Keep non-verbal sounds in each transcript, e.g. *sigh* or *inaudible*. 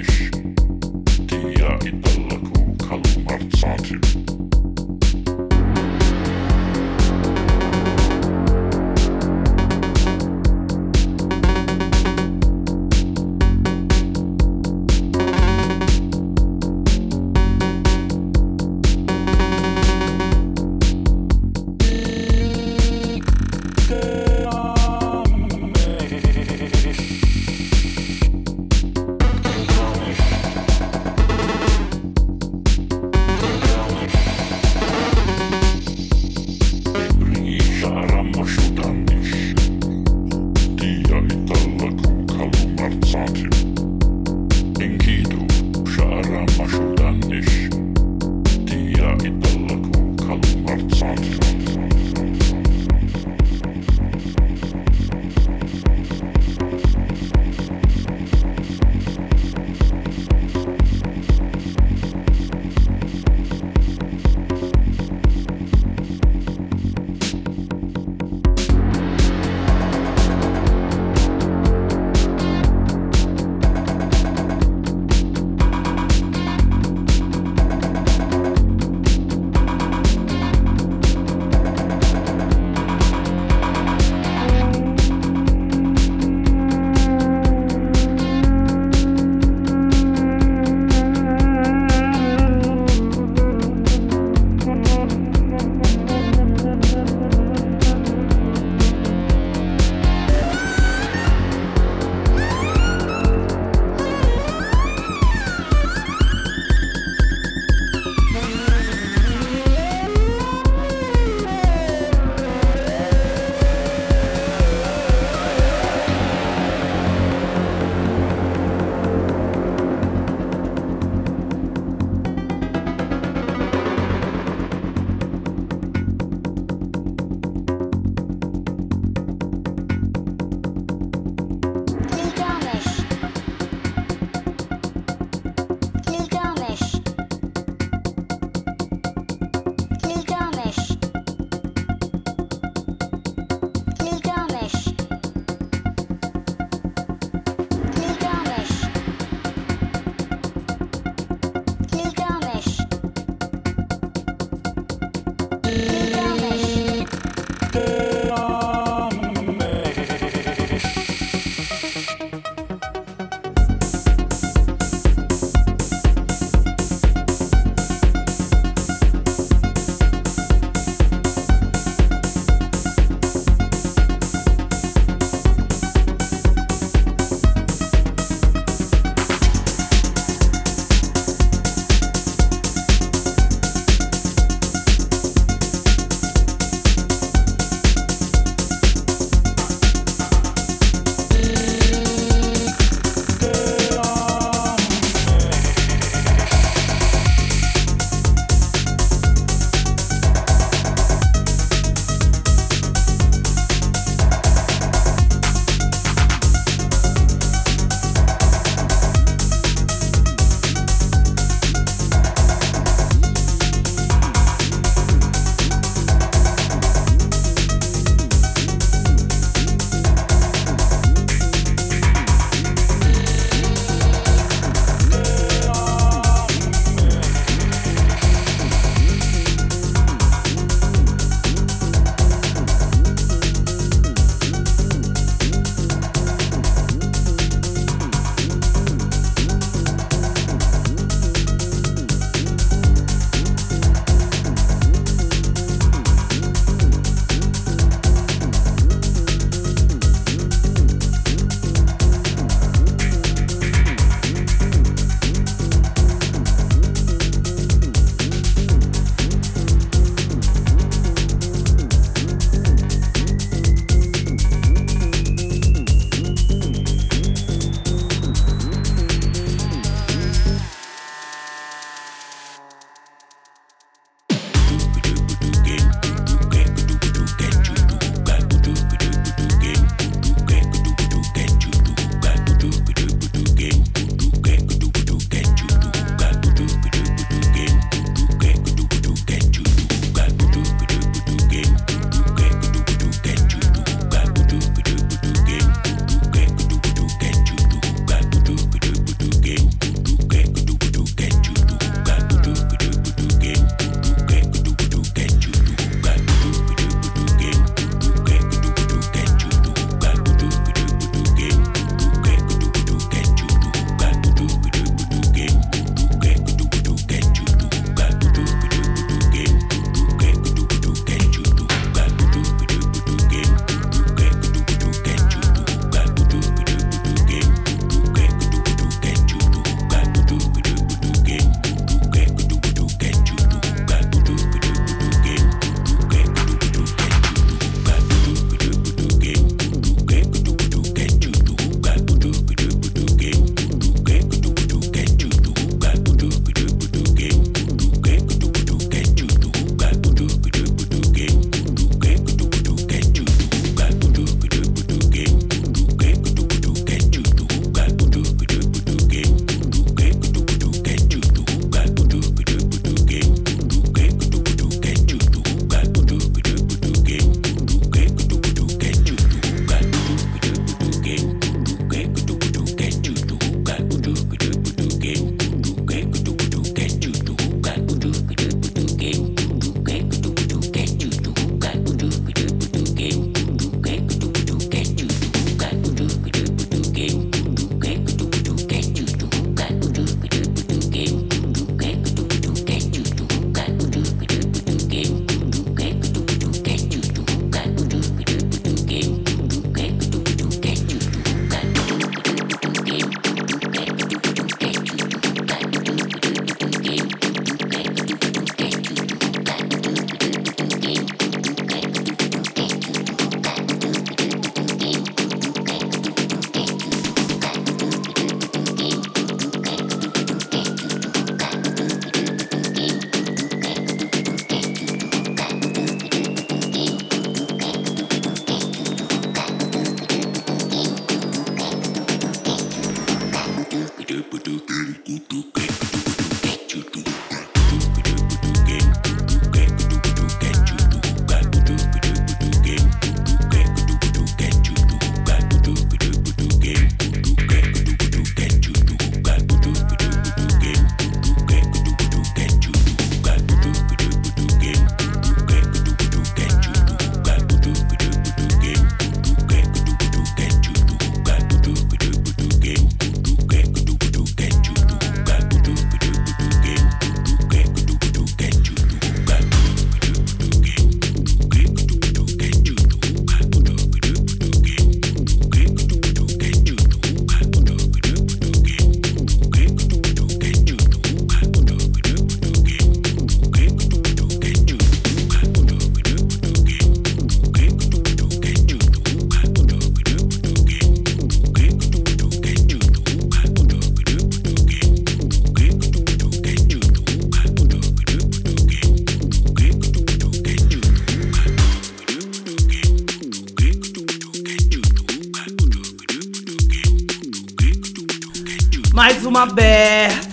ich, der italaku kalu martsatim.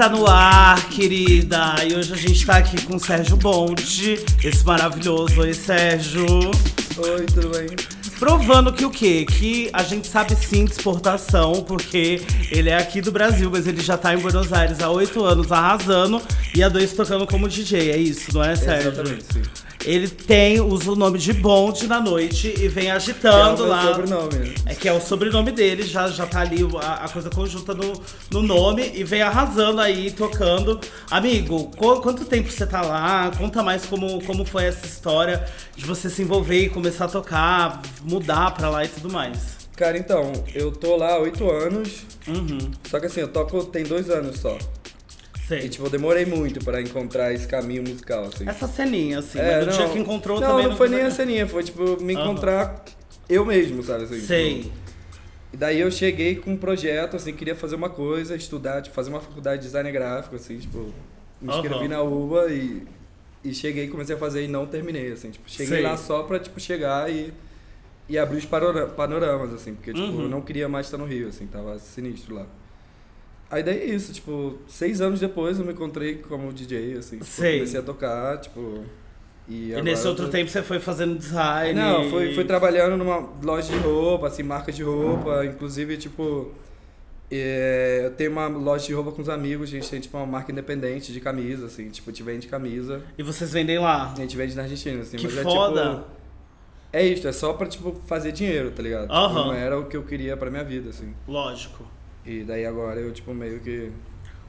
Aberta no ar, querida. E hoje a gente tá aqui com o Sérgio Bonde, esse maravilhoso. Oi, Sérgio. Oi, tudo bem? Provando que o quê? Que a gente sabe sim de exportação, porque ele é aqui do Brasil, mas ele já tá em Buenos Aires há oito anos arrasando e há dois tocando como DJ. É isso, não é, Sérgio? Exatamente, sim. Ele tem, usa o nome de Bonde na noite e vem agitando é o lá. sobrenome. É que é o sobrenome dele, já, já tá ali a, a coisa conjunta no, no nome e vem arrasando aí, tocando. Amigo, qu- quanto tempo você tá lá? Conta mais como, como foi essa história de você se envolver e começar a tocar, mudar pra lá e tudo mais. Cara, então, eu tô lá há oito anos, Uhum, só que assim, eu toco tem dois anos só. Sei. E tipo, eu demorei muito pra encontrar esse caminho musical, assim. Essa ceninha, assim, É, mas no dia que encontrou não, também não foi nem a ceninha, foi tipo, me Aham. encontrar eu mesmo, sabe? Assim, Sei. tipo, e daí eu cheguei com um projeto, assim, queria fazer uma coisa, estudar, tipo, fazer uma faculdade de design gráfico, assim, tipo, me inscrevi Aham. na UBA e, e cheguei, comecei a fazer e não terminei, assim, tipo, cheguei Sei. lá só pra, tipo, chegar e, e abrir os panora- panoramas, assim, porque, tipo, Uhum. eu não queria mais estar no Rio, assim, tava sinistro lá. Aí daí é isso, tipo, seis anos depois eu me encontrei como DJ, assim, tipo, Sei. comecei a tocar, tipo... E, E nesse outro tô- tempo você foi fazendo design? não, fui, fui trabalhando numa loja de roupa, assim, marca de roupa, inclusive, tipo, é, eu tenho uma loja de roupa com os amigos, a gente tem, tipo, uma marca independente de camisa, assim, tipo, gente vende camisa, E vocês vendem lá? a gente vende na Argentina, assim, Que mas foda! é, tipo, é isso, é só pra, tipo, fazer dinheiro, tá ligado? Tipo, Aham. não era o que eu queria pra minha vida, assim, Lógico. E daí agora eu, tipo, meio que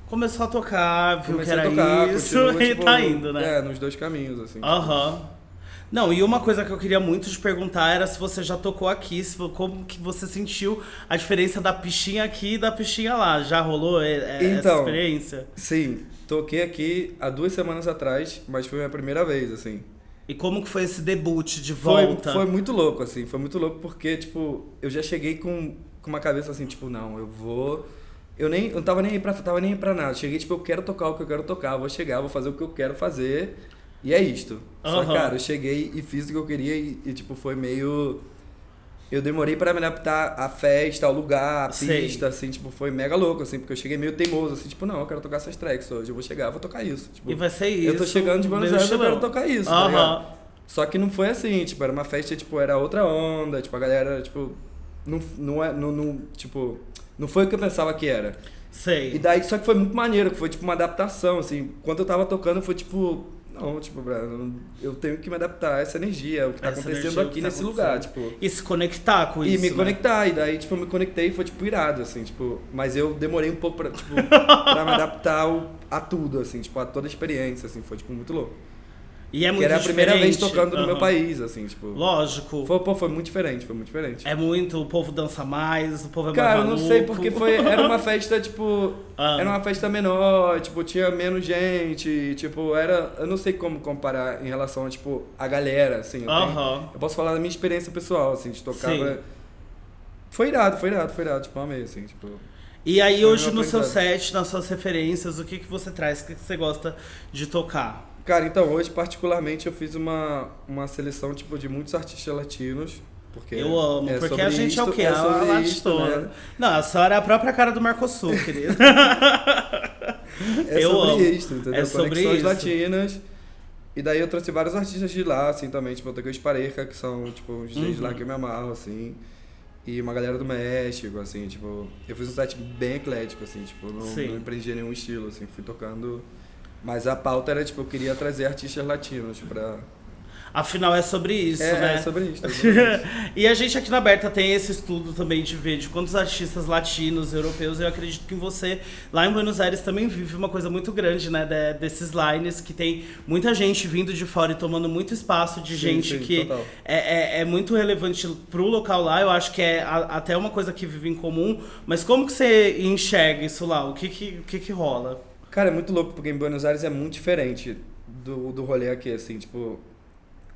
Começou a tocar, viu que era a tocar, isso continuo, *laughs* e tipo, tá indo, né? É, nos dois caminhos, assim. Aham. Não, e uma coisa que eu queria muito te perguntar era se você já tocou aqui, se, como que você sentiu a diferença da pichinha aqui e da pichinha lá. Já rolou é, é, essa Então, experiência? Sim, toquei aqui há duas semanas atrás, mas foi a minha primeira vez, assim. E como que foi esse debut de Foi, volta? foi muito louco, assim, foi muito louco porque, tipo, eu já cheguei com, com uma cabeça assim, tipo, não, eu vou. Eu nem. Eu não tava nem aí pra, tava nem aí pra nada. Cheguei, tipo, eu quero tocar o que eu quero tocar, vou chegar, vou fazer o que eu quero fazer. E é isto. Só, Aham. cara, eu cheguei e fiz o que eu queria e, e, tipo, foi meio. Eu demorei pra me adaptar à festa, ao lugar, à Sei. pista, assim, tipo, foi mega louco, assim, porque eu cheguei meio teimoso, assim, tipo, não, eu quero tocar essas tracks hoje, eu vou chegar, vou tocar isso. Tipo, E vai ser isso. eu tô chegando de Buenos Aires, eu quero tocar isso, tá ligado? Só que não foi assim, tipo, era uma festa, tipo, era outra onda, tipo, a galera, tipo, não, não é, não, não, tipo, não foi o que eu pensava que era. Sei. E daí, só que foi muito maneiro, que foi, tipo, uma adaptação, assim, quando eu tava tocando, foi, tipo, não, tipo, eu tenho que me adaptar a essa energia, o que tá Essa acontecendo aqui tá nesse lugar, acontecendo. tipo... E se conectar com E isso. me né? conectar, e daí, tipo, eu me conectei e foi, tipo, irado, assim, tipo... Mas eu demorei um pouco pra, tipo, *laughs* pra me adaptar ao- a tudo, assim, tipo, a toda a experiência, assim, foi, tipo, muito louco. E é muito que era a primeira vez tocando no meu país, assim, tipo... Lógico. Foi, pô, foi muito diferente, foi muito diferente. É muito, o povo dança mais, o povo é Cara, mais eu não sei, porque foi, era uma *laughs* festa, tipo... Ah. Era uma festa menor, tipo, tinha menos gente, tipo, era... Eu não sei como comparar em relação a, tipo, a galera, assim. Eu, tenho- Aham. eu posso falar da minha experiência pessoal, assim, de tocar... Sim. pra- Foi irado, foi irado, foi irado, tipo, amei, assim, tipo... E aí hoje no seu set, nas suas referências, o que, que você traz? O que, que você gosta de tocar? Cara, então, hoje, particularmente, eu fiz uma, uma seleção, tipo, de muitos artistas latinos, porque... Eu amo, é porque a gente é o isto- quê? É isto, latona. né? Não, a senhora é a própria cara do Mercosul, *laughs* querida. É Eu sobre amo. isso, entendeu? É sobre Conexões isso. latinas. E daí eu trouxe vários artistas de lá, assim, também, tipo, eu toquei os Pareja, que são, tipo, os DJs de lá Uhum. que eu me amarro, assim. E uma galera do México, assim, tipo, eu fiz um set bem eclético, assim, tipo, não, Sim. não empreendi nenhum estilo, assim, fui tocando. Mas a pauta era, tipo, eu queria trazer artistas latinos pra. Afinal, é sobre isso, é, né? é sobre isso. é sobre isso. *laughs* e a gente aqui na Aberta tem esse estudo também de ver de quantos artistas latinos, europeus, eu acredito que você, lá em Buenos Aires, também vive uma coisa muito grande, né? de- desses lines, que tem muita gente vindo de fora e tomando muito espaço de Sim, gente sim, que é, é, é muito relevante pro local lá. Eu acho que é a- até uma coisa que vive em comum. Mas como que você enxerga isso lá? O que que, o que, que rola? Cara, é muito louco, porque em Buenos Aires é muito diferente do, do rolê aqui, assim, tipo,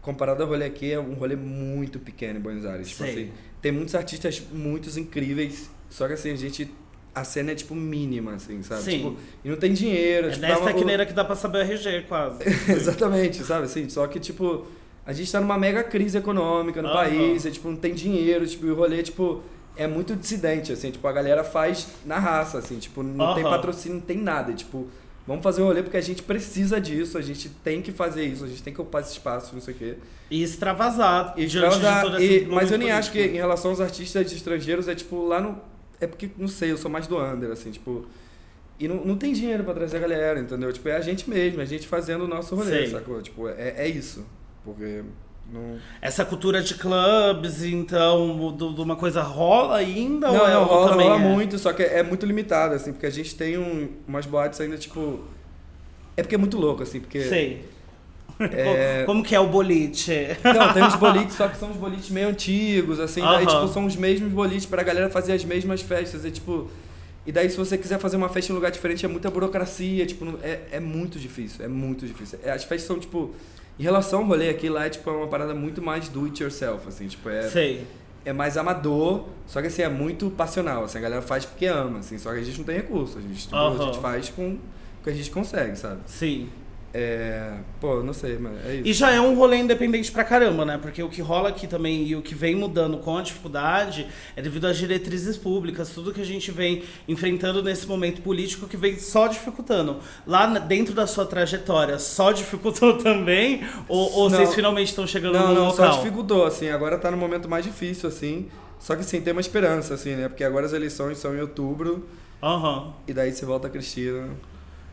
comparado ao rolê aqui, é um rolê muito pequeno em Buenos Aires. Tipo assim, tem muitos artistas muitos incríveis, só que assim, a gente. A cena é tipo mínima, assim, sabe? Sim. Tipo, e não tem dinheiro. É tipo, dá dessa uma- que dá pra saber o RG, quase. *laughs* Exatamente, sabe? Assim, só que, tipo, a gente tá numa mega crise econômica no Aham. país, e, tipo, não tem dinheiro, tipo, e o rolê, tipo, é muito dissidente, assim, tipo, a galera faz na raça, assim, tipo, não tem patrocínio, não tem nada, tipo, vamos fazer um rolê porque a gente precisa disso, a gente tem que fazer isso, a gente tem que ocupar esse espaço, não sei o quê. E extravasar E extravasar, e- mas eu nem momento acho que político. em relação aos artistas estrangeiros é tipo lá no. É porque, não sei, eu sou mais do under, assim, tipo. E não, não tem dinheiro pra trazer a galera, entendeu? Tipo, é a gente mesmo, é a gente fazendo o nosso rolê, Sei. sacou? Tipo, é, é isso. Porque. Não, Essa cultura de clubes, então, de uma coisa rola ainda? não, ou é- não, rola, rola é? muito, só que é, é muito limitado, assim, porque a gente tem um, umas boates ainda, tipo. É porque é muito louco, assim, porque. Sei. É- Como que é o boliche? Não, tem uns *laughs* bolites, só que são uns bolites meio antigos, assim. Daí, Aham. tipo, são os mesmos bolites pra galera fazer as mesmas festas. E, tipo. E daí, se você quiser fazer uma festa em um lugar diferente, é muita burocracia. Tipo, é, é muito difícil. É muito difícil. É, as festas são, tipo. Em relação ao rolê aqui, lá é, tipo, é uma parada muito mais do it yourself, assim. Tipo, é, Sei. é mais amador, só que, assim, é muito passional. Assim, a galera faz porque ama, assim. Só que a gente não tem recurso. A gente, tipo, a Aham. gente faz com o que a gente consegue, sabe? Sim. É. Pô, não sei, mas é isso. E já é um rolê independente pra caramba, né? Porque o que rola aqui também e o que vem mudando com a dificuldade é devido às diretrizes públicas, tudo que a gente vem enfrentando nesse momento político que vem só dificultando. Lá dentro da sua trajetória, só dificultou *laughs* também? Ou, ou Não. vocês finalmente estão chegando Não, no não, local? só dificultou, assim, agora tá no momento mais difícil, assim. Só que sim, tem uma esperança, assim, né? Porque agora as eleições são em outubro, Aham. e daí se volta a Cristina.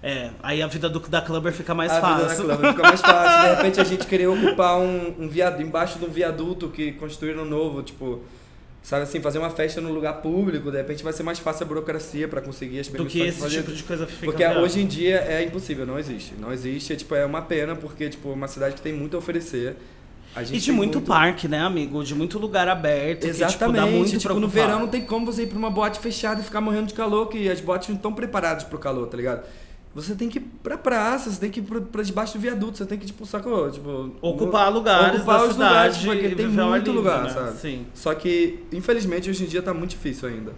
É, aí a vida do, da Clubber fica mais a vida da fácil. Clã fica mais fácil. De *laughs* repente a gente querer ocupar um, um viaduto, embaixo de um viaduto que construíram novo, tipo. Sabe assim, fazer uma festa num lugar público, de repente vai ser mais fácil a burocracia pra conseguir as do permissões que de esse fazer. tipo de coisa fica Porque hoje em dia é impossível, não existe. Não existe, é, tipo, é uma pena, porque tipo, é uma cidade que tem muito a oferecer. A gente E de tem muito, parque, né, amigo? De muito lugar aberto. Exatamente. Que, tipo, muito tipo, no verão não tem como você ir pra uma boate fechada e ficar morrendo de calor, que as boates não estão preparadas pro calor, tá ligado? Você tem que ir pra praça, você tem que ir pra, pra debaixo do viaduto, você tem que, tipo, sacou? Tipo, Ocupar lugares ocupar da os cidade lugares, porque e tem muito livre, lugar, né? sabe? Sim. Só que, infelizmente, hoje em dia tá muito difícil ainda.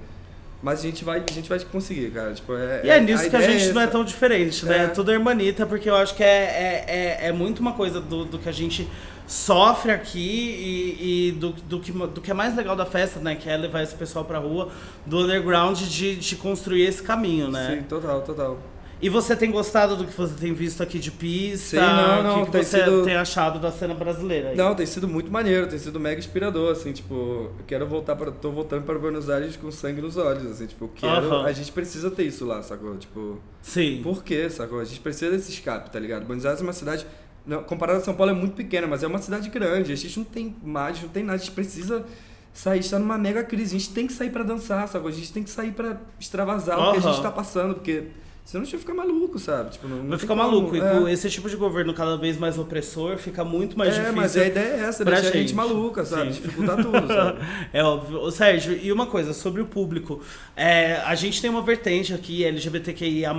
Mas a gente vai, a gente vai conseguir, cara. Tipo, é, E é nisso que a gente não é tão diferente, né? É. É tudo hermanita, porque eu acho que é, é, é, é muito uma coisa do, do que a gente sofre aqui e, e do, do, que, do que é mais legal da festa, né? Que é levar esse pessoal pra rua, do underground, de, de construir esse caminho, né? Sim, total, total. E você tem gostado do que você tem visto aqui de pista? Sim, não, não, O que, que você sido- tem achado da cena brasileira? aí? Não, tem sido muito maneiro, tem sido mega inspirador, assim, tipo, eu quero voltar para tô voltando para Buenos Aires com sangue nos olhos, assim, tipo, eu quero, a gente precisa ter isso lá, sacou? Tipo, Sim. por quê, sacou? A gente precisa desse escape, tá ligado? Buenos Aires é uma cidade, não, comparado a São Paulo é muito pequena, mas é uma cidade grande, a gente não tem mais, não tem nada, a gente precisa sair, está numa mega crise, a gente tem que sair para dançar, sacou? A gente tem que sair para extravasar o que a gente tá passando, porque senão a gente ficar maluco, sabe? Tipo, não, não tem ficar como, maluco. E é. com esse tipo de governo cada vez mais opressor, fica muito mais é, difícil. mas a ideia é essa, deixar a gente gente. maluca, sabe? Sim. Dificultar tudo, *laughs* sabe? É óbvio. Ô, Sérgio, e uma coisa sobre o público. É, a gente tem uma vertente aqui, LGBTQIA,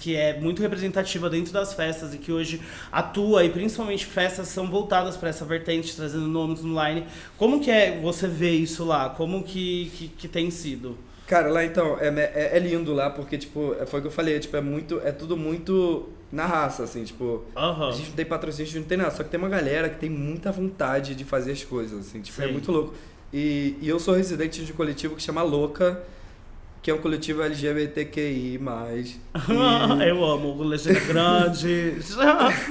que é muito representativa dentro das festas e que hoje atua, e principalmente festas são voltadas para essa vertente, trazendo nomes online. Como que é você ver isso lá? Como que, que, que tem sido? Cara, lá então, é, é, é lindo lá, porque, tipo, é- foi o que eu falei, tipo, é muito. É tudo muito na raça, assim, tipo. Aham. A gente não tem patrocínio, a gente não tem nada. Só que tem uma galera que tem muita vontade de fazer as coisas, assim, tipo, é Sim. muito louco. E, e eu sou residente de um coletivo que chama Louca, que é um coletivo LGBTQI. *laughs* E, *laughs* Eu amo o Legenda Grande.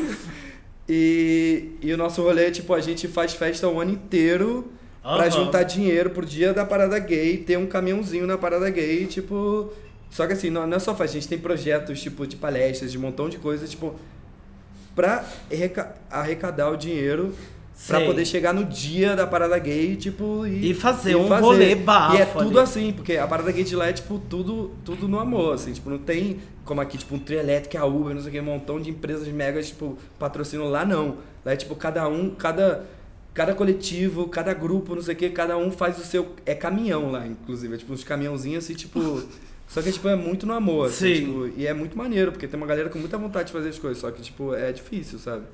*laughs* e, e o nosso rolê, tipo, a gente faz festa o ano inteiro. Pra Aham. juntar dinheiro pro dia da parada gay, ter um caminhãozinho na parada gay, tipo. Só que assim, não, não é só festa, a gente tem projetos, tipo, de palestras, de um montão de coisa, tipo, pra arreca- arrecadar o dinheiro pra Sei. poder chegar no dia da parada gay, tipo, e, E fazer um rolê bafo E é tudo ali. assim, porque a parada gay de lá é, tipo, tudo, tudo no amor, assim, tipo, não tem como aqui, tipo, um trio elétrico, a Uber, não sei o que, um montão de empresas megas, tipo, patrocinam lá, não. Lá é, tipo, cada um, cada, cada coletivo, cada grupo, não sei o que, cada um faz o seu, é caminhão lá, inclusive, é, tipo, uns caminhãozinhos, assim, tipo... *laughs* Só que, tipo, é muito no amor, assim, Sim. tipo, e é muito maneiro, porque tem uma galera com muita vontade de fazer as coisas, só que, tipo, é difícil, sabe?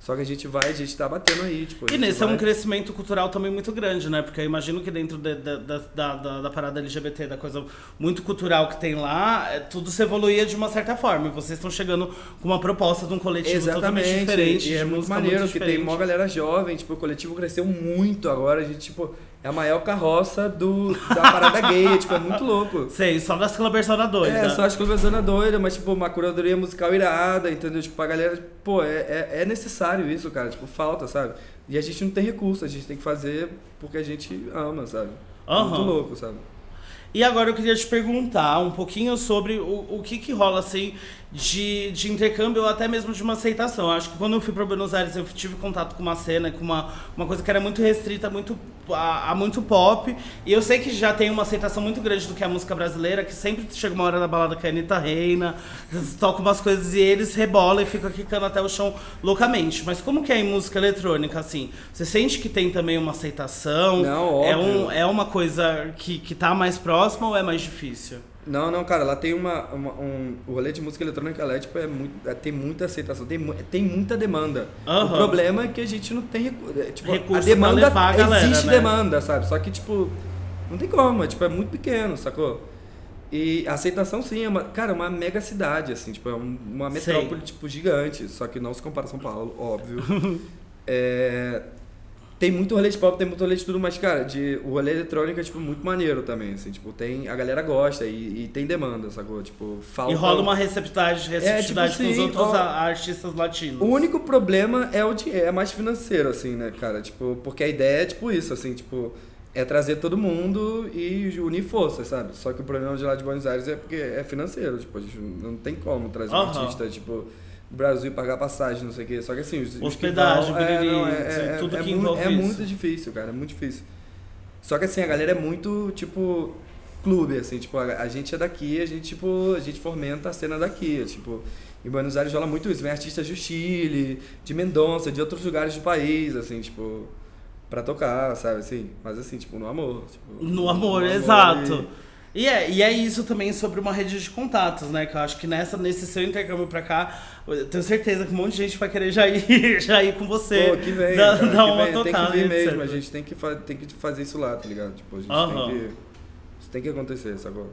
Só que a gente vai, a gente tá batendo aí, tipo... E nesse é vai- um crescimento cultural também muito grande, né? Porque eu imagino que dentro de- da, da, da, da- da parada LGBT, da coisa muito cultural que tem lá, é, tudo se evoluía de uma certa forma. E vocês estão chegando com uma proposta de um coletivo totalmente diferente. E é muito maneiro, muito que tem uma galera jovem, tipo, o coletivo cresceu muito agora, a gente, tipo, é a maior carroça do, da parada gay, tipo, é muito louco. *laughs* Sei, só das cluberzona doida. É, só as cluberzona doida, mas, tipo, uma curadoria musical irada, entendeu? Tipo, a galera, pô, é, é, é necessário isso, cara, tipo, falta, sabe? E a gente não tem recurso, a gente tem que fazer porque a gente ama, sabe? Aham. Muito louco, sabe? E agora eu queria te perguntar um pouquinho sobre o, o que que rola, assim, de, de intercâmbio ou até mesmo de uma aceitação. Acho que quando eu fui para Buenos Aires eu tive contato com uma cena, com uma, uma coisa que era muito restrita muito, a, a muito pop. E eu sei que já tem uma aceitação muito grande do que é a música brasileira, que sempre chega uma hora na balada que a Anitta reina, toca umas coisas e eles rebolam e ficam quicando até o chão loucamente. Mas como que é em música eletrônica, assim? Você sente que tem também uma aceitação? Não, É, óbvio. um, é uma coisa que, que tá mais próxima ou é mais difícil? Não, não, cara, lá tem uma, uma- um, o rolê de música eletrônica lá, tipo, é muito, é- tem muita aceitação, tem, tem muita demanda. Aham. O problema é que a gente não tem é, tipo, Recurso a demanda levar a galera, existe né? demanda, sabe? Só que tipo, não tem como, é, tipo, é muito pequeno, sacou? E a aceitação sim, é uma, cara, é uma mega cidade assim, tipo, é um- uma Sei. metrópole tipo gigante, só que não se compara a São Paulo, óbvio. *laughs* É, tem muito rolê de pop, tem muito rolê de tudo, mas, cara, de, o rolê eletrônico é, tipo, muito maneiro também, assim, tipo, tem, a galera gosta e, e tem demanda, sacou? Tipo, falta... E rola uma receptividade, receptividade tipo com os assim, outros ó, artistas latinos. O único problema é o dinheiro, é mais financeiro, assim, né, cara? Tipo, porque a ideia é, tipo, isso, assim, tipo, é trazer todo mundo e unir forças, sabe? Só que o problema de lá de Buenos Aires é porque é financeiro, tipo, a gente não tem como trazer um Aham. artista, tipo, Brasil pagar passagem, não sei o quê. Só que assim, os, Hospedagem, vão- é, não, é, é, tudo é que mu- envolve É isso. muito difícil, cara, é muito difícil. Só que assim, a galera é muito, tipo, clube, assim, tipo, a, a gente é daqui, a gente, tipo, a gente fomenta a cena daqui, tipo, em Buenos Aires rola muito isso, vem artistas do Chile, de Mendonça, de outros lugares do país, assim, tipo, pra tocar, sabe, assim, mas assim, tipo, no amor. Tipo, No amor, exato. E é, e é isso também sobre uma rede de contatos, né? Que eu acho que nessa, nesse seu intercâmbio pra cá, eu tenho certeza que um monte de gente vai querer já ir, *laughs* já ir com você. Pô, que vem, dar, cara, dar que uma vem, tem que vir etc. mesmo, a gente tem que, tem que fazer isso lá, tá ligado? Tipo, a gente Aham. tem que... Isso tem que acontecer, sacou?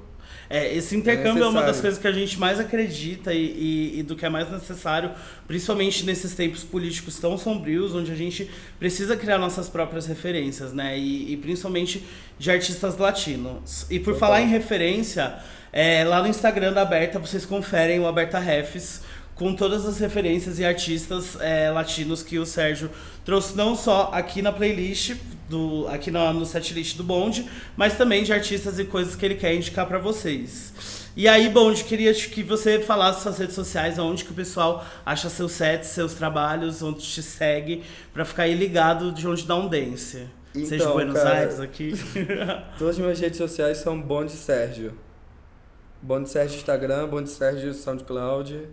É, esse intercâmbio é, uma das coisas que a gente mais acredita e, e- e do que é mais necessário, principalmente nesses tempos políticos tão sombrios, onde a gente precisa criar nossas próprias referências, né? E, e principalmente de artistas latinos. E por Total. falar em referência, é, lá no Instagram da Aberta vocês conferem o Aberta Refs com todas as referências e artistas é, latinos que o Sérgio trouxe não só aqui na playlist, do, aqui na, no setlist do Bonde, mas também de artistas e coisas que ele quer indicar pra vocês. E aí, Bonde, queria que você falasse suas redes sociais, onde que o pessoal acha seus sets, seus trabalhos, onde te segue, pra ficar aí ligado de onde dá um dance. Seja Então, Buenos cara, Aires aqui. *laughs* Todas as minhas redes sociais são Bonde Sérgio. Bonde Sérgio Instagram, Bonde Sérgio SoundCloud.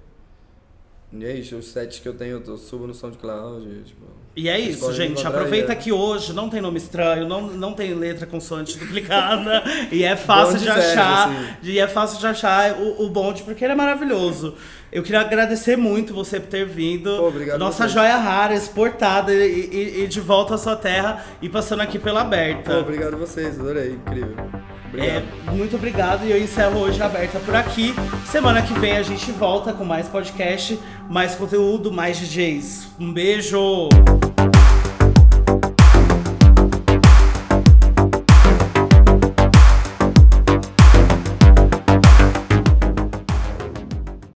E é isso, os sets que eu tenho eu subo no SoundCloud. Tipo, E é isso, gente. Aproveita que hoje não tem nome estranho, não, não tem letra consoante *laughs* duplicada. e é fácil de Sérgio, achar. assim. E é fácil de achar o, o bonde, porque ele é maravilhoso. Eu queria agradecer muito você por ter vindo. Pô, obrigado Nossa joia rara, exportada e, e- e de volta à sua terra e passando aqui pela aberta. Pô, obrigado a vocês, adorei, incrível. Obrigado. É, muito obrigado e eu encerro hoje a aberta por aqui. Semana que vem a gente volta com mais podcast, mais conteúdo, mais DJs. Um beijo!